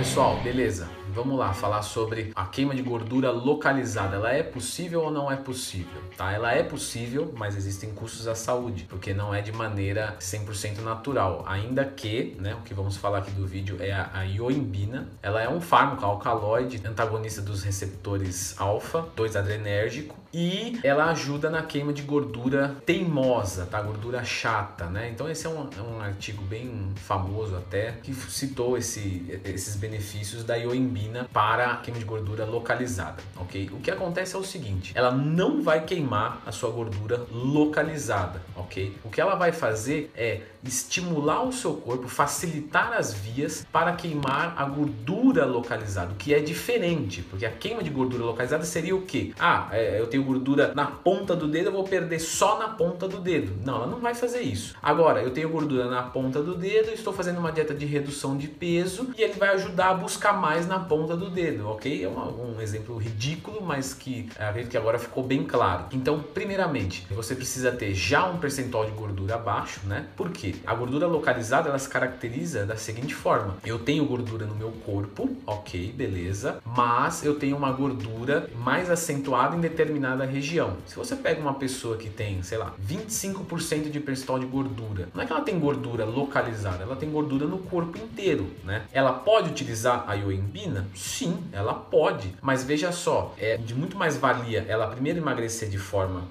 pessoal, beleza? Vamos lá falar sobre a queima de gordura localizada. Ela é possível ou não é possível? Tá? Ela é possível, mas existem custos à saúde, porque não é de maneira 100% natural. Ainda que, né, o que vamos falar aqui do vídeo é a, a ioimbina. Ela é um fármaco alcaloide, antagonista dos receptores alfa, 2-adrenérgico, e ela ajuda na queima de gordura teimosa, tá? Gordura chata, né? Então esse é um, é um artigo bem famoso até que citou esse, esses benefícios da ioimbina para a queima de gordura localizada, ok? O que acontece é o seguinte, ela não vai queimar a sua gordura localizada, ok? O que ela vai fazer é estimular o seu corpo, facilitar as vias para queimar a gordura localizada, o que é diferente, porque a queima de gordura localizada seria o que? Ah, é, eu tenho tenho gordura na ponta do dedo, eu vou perder só na ponta do dedo. Não, ela não vai fazer isso. Agora, eu tenho gordura na ponta do dedo, estou fazendo uma dieta de redução de peso e ele vai ajudar a buscar mais na ponta do dedo, ok? É uma, um exemplo ridículo, mas que é, acredito que agora ficou bem claro. Então, primeiramente, você precisa ter já um percentual de gordura baixo, né? Por quê? A gordura localizada ela se caracteriza da seguinte forma: eu tenho gordura no meu corpo, ok, beleza, mas eu tenho uma gordura mais acentuada em determinado determinada região. Se você pega uma pessoa que tem, sei lá, 25% de percentual de gordura, não é que ela tem gordura localizada, ela tem gordura no corpo inteiro, né? Ela pode utilizar a ioimbina? Sim, ela pode, mas veja só, é de muito mais valia ela primeiro emagrecer de forma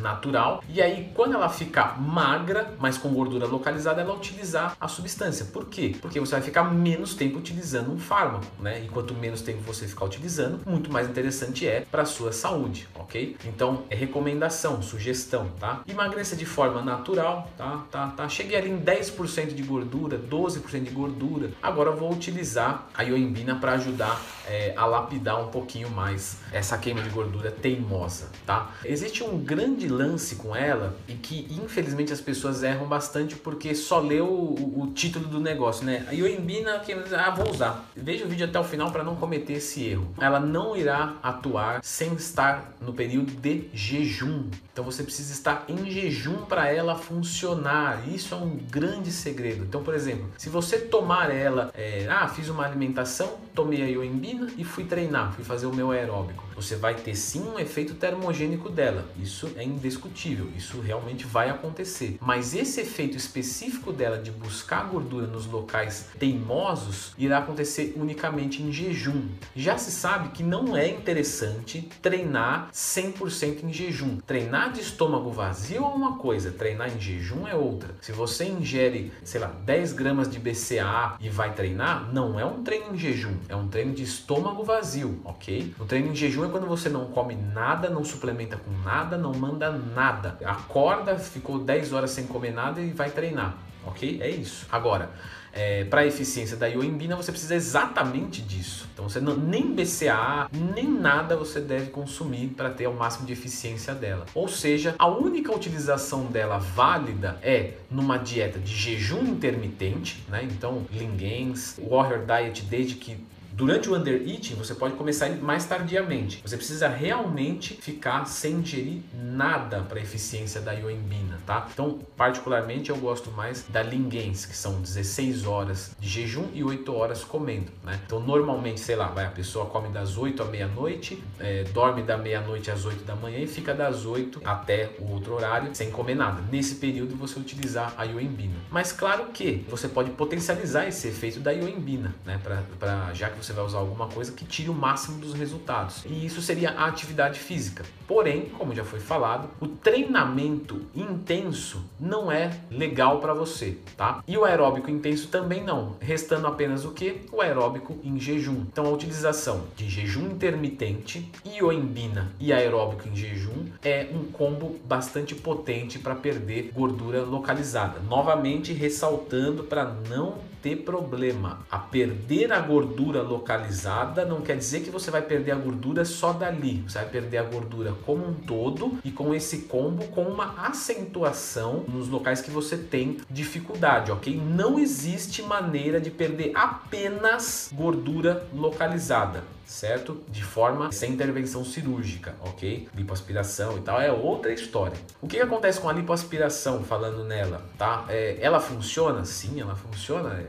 natural. E aí, quando ela ficar magra, mas com gordura localizada, ela utilizar a substância. Por quê? Porque você vai ficar menos tempo utilizando um fármaco, né? E quanto menos tempo você ficar utilizando, muito mais interessante é para sua saúde, ok? Então, é recomendação, sugestão, tá? Emagreça de forma natural, tá? Tá, tá. Cheguei ali em 10% de gordura, 12% de gordura. Agora vou utilizar a ioimbina para ajudar é, a lapidar um pouquinho mais essa queima de gordura teimosa, tá? Existe um grande grande lance com ela e que infelizmente as pessoas erram bastante porque só leu o, o título do negócio, né? A Ioimbina, que ah, vou usar. Veja o vídeo até o final para não cometer esse erro. Ela não irá atuar sem estar no período de jejum. Então você precisa estar em jejum para ela funcionar. Isso é um grande segredo. Então, por exemplo, se você tomar ela, é, ah, fiz uma alimentação, tomei a ioimbina e fui treinar, fui fazer o meu aeróbico. Você vai ter sim um efeito termogênico dela. Isso é indiscutível, isso realmente vai acontecer. Mas esse efeito específico dela de buscar gordura nos locais teimosos irá acontecer unicamente em jejum. Já se sabe que não é interessante treinar 100% em jejum. Treinar de estômago vazio é uma coisa, treinar em jejum é outra. Se você ingere, sei lá, 10 gramas de BCA e vai treinar, não é um treino em jejum, é um treino de estômago vazio, ok? O treino em jejum é quando você não come nada, não suplementa com nada, não manda manda nada. Acorda, ficou 10 horas sem comer nada e vai treinar, ok? É isso. Agora, é, para a eficiência da ioimbina, você precisa exatamente disso. Então, você não, nem BCA, nem nada você deve consumir para ter o máximo de eficiência dela. Ou seja, a única utilização dela válida é numa dieta de jejum intermitente, né? Então, Lingens, Warrior Diet, desde que Durante o undereating, você pode começar mais tardiamente. Você precisa realmente ficar sem ingerir nada para a eficiência da ioimbina, tá? Então, particularmente, eu gosto mais da Lingens, que são 16 horas de jejum e 8 horas comendo, né? Então, normalmente, sei lá, vai, a pessoa come das 8 à meia-noite, é, dorme da meia-noite às 8 da manhã e fica das 8 até o outro horário sem comer nada. Nesse período, você utilizar a ioimbina. Mas, claro que você pode potencializar esse efeito da ioimbina, né? Pra, pra, já que você vai usar alguma coisa que tire o máximo dos resultados. E isso seria a atividade física. Porém, como já foi falado, o treinamento intenso não é legal para você, tá? E o aeróbico intenso também não, restando apenas o que? O aeróbico em jejum. Então a utilização de jejum intermitente, ioimbina e aeróbico em jejum é um combo bastante potente para perder gordura localizada. Novamente ressaltando para não ter problema. A perder a gordura localizada não quer dizer que você vai perder a gordura só dali. Você vai perder a gordura como um todo e com esse combo com uma acentuação nos locais que você tem dificuldade, ok? Não existe maneira de perder apenas gordura localizada certo? De forma sem intervenção cirúrgica, ok? Lipoaspiração e tal é outra história. O que, que acontece com a lipoaspiração, falando nela, tá? É, ela funciona? Sim, ela funciona. É,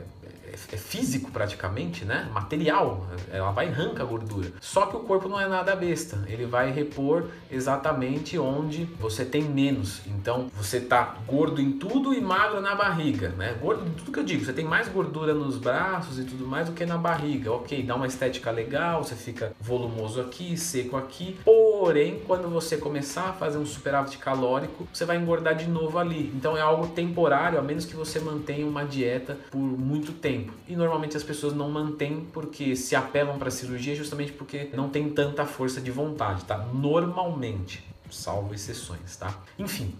é físico praticamente, né? Material, ela vai arranca a gordura. Só que o corpo não é nada besta, ele vai repor exatamente onde você tem menos. Então você tá gordo em tudo e magro na barriga, né? Gordo em tudo que eu digo, você tem mais gordura nos braços e tudo mais do que na barriga. Ok, dá uma estética legal, você fica volumoso aqui, seco aqui. Porém, quando você começar a fazer um superávit calórico, você vai engordar de novo ali. Então é algo temporário, a menos que você mantenha uma dieta por muito tempo. E normalmente as pessoas não mantêm porque se apelam para cirurgia justamente porque não tem tanta força de vontade, tá? Normalmente, salvo exceções, tá? Enfim,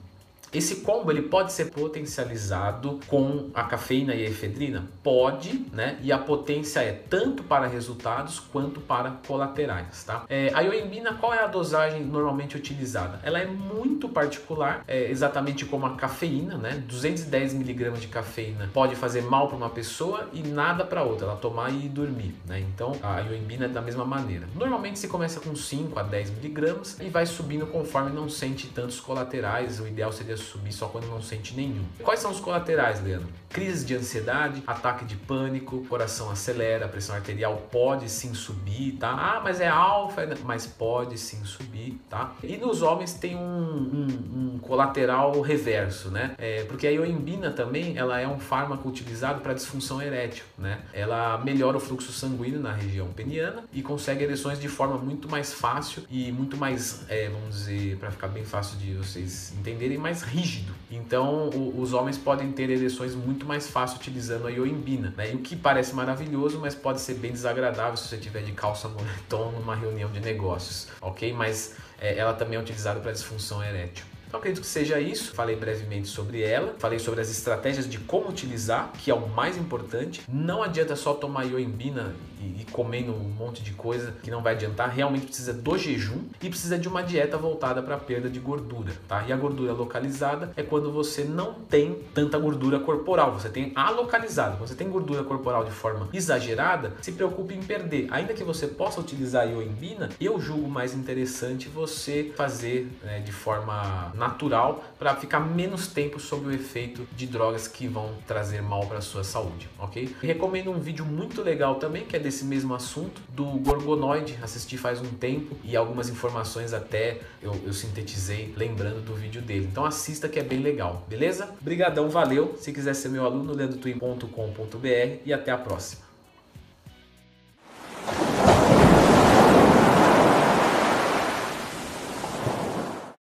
esse combo ele pode ser potencializado com a cafeína e a efedrina? Pode, né? E a potência é tanto para resultados quanto para colaterais, tá? É, a ioimbina, qual é a dosagem normalmente utilizada? Ela é muito particular, é, exatamente como a cafeína, né? 210 miligramas de cafeína pode fazer mal para uma pessoa e nada para outra, ela tomar e dormir, né? Então a ioimbina é da mesma maneira. Normalmente se começa com 5 a 10 miligramas e vai subindo conforme não sente tantos colaterais. O ideal seria subir só quando não sente nenhum. Quais são os colaterais, Leandro? Crise de ansiedade, ataque de pânico, coração acelera, pressão arterial pode sim subir, tá? Ah, mas é alfa, mas pode sim subir, tá? E nos homens tem um, um, um colateral reverso, né? É, porque a ioimbina também, ela é um fármaco utilizado para disfunção erétil, né? Ela melhora o fluxo sanguíneo na região peniana e consegue ereções de forma muito mais fácil e muito mais, é, vamos dizer, para ficar bem fácil de vocês entenderem, mais rígido. Então, o, os homens podem ter ereções muito mais fácil utilizando a ioimbina, né? E o que parece maravilhoso, mas pode ser bem desagradável se você tiver de calça moletom numa reunião de negócios, ok? Mas é, ela também é utilizada para disfunção erétil. Então acredito que seja isso. Falei brevemente sobre ela, falei sobre as estratégias de como utilizar, que é o mais importante. Não adianta só tomar ioimbina e, comendo um monte de coisa que não vai adiantar. Realmente precisa do jejum e precisa de uma dieta voltada para perda de gordura, tá? E a gordura localizada é quando você não tem tanta gordura corporal, você tem a localizada. Você tem gordura corporal de forma exagerada, se preocupe em perder. Ainda que você possa utilizar a ioimbina, eu julgo mais interessante você fazer né, de forma natural para ficar menos tempo sob o efeito de drogas que vão trazer mal para sua saúde, ok? recomendo um vídeo muito legal também que é desse mesmo assunto do Gorgonoide, assisti faz um tempo e algumas informações até eu, eu sintetizei lembrando do vídeo dele. Então assista que é bem legal, beleza? Brigadão, valeu. Se quiser ser meu aluno, leandrotwin.com.br e até a próxima.